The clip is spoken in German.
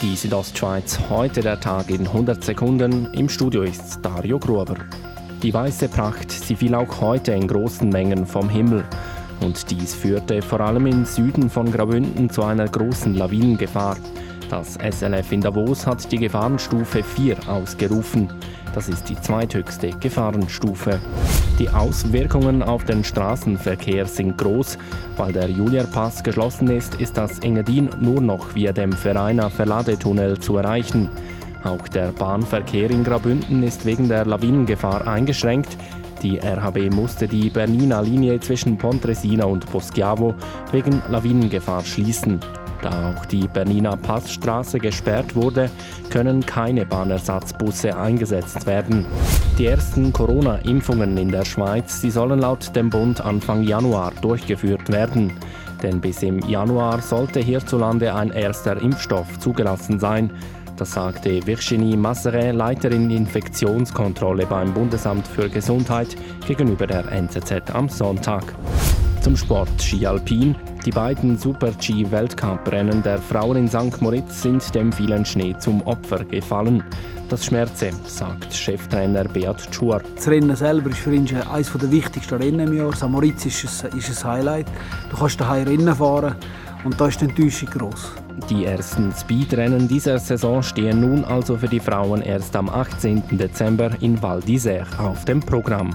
Die Südostschweiz, heute der Tag in 100 Sekunden. Im Studio ist Dario Gruber. Die weiße Pracht, sie fiel auch heute in großen Mengen vom Himmel. Und dies führte vor allem im Süden von Graubünden zu einer großen Lawinengefahr. Das SLF in Davos hat die Gefahrenstufe 4 ausgerufen. Das ist die zweithöchste Gefahrenstufe. Die Auswirkungen auf den Straßenverkehr sind groß. Weil der Julierpass geschlossen ist, ist das Engadin nur noch via dem Vereiner Verladetunnel zu erreichen. Auch der Bahnverkehr in Graubünden ist wegen der Lawinengefahr eingeschränkt. Die RHB musste die Bernina Linie zwischen Pontresina und Poschiavo wegen Lawinengefahr schließen. Da auch die Bernina Passstraße gesperrt wurde, können keine Bahnersatzbusse eingesetzt werden. Die ersten Corona-Impfungen in der Schweiz sie sollen laut dem Bund Anfang Januar durchgeführt werden. Denn bis im Januar sollte hierzulande ein erster Impfstoff zugelassen sein. Das sagte Virginie Masseret, Leiterin Infektionskontrolle beim Bundesamt für Gesundheit, gegenüber der NZZ am Sonntag. Zum Sport Ski Alpin. Die beiden Super-G-Weltcup-Rennen der Frauen in St. Moritz sind dem vielen Schnee zum Opfer gefallen. Das schmerze, sagt Cheftrainer Beat Schur. Das Rennen selber ist für ihn eines der wichtigsten Rennen im Jahr. St. Moritz ist ein, ist ein Highlight. Du kannst daheim Rennen fahren und da ist die Enttäuschung groß. Die ersten Speedrennen dieser Saison stehen nun also für die Frauen erst am 18. Dezember in Val d'Isère auf dem Programm.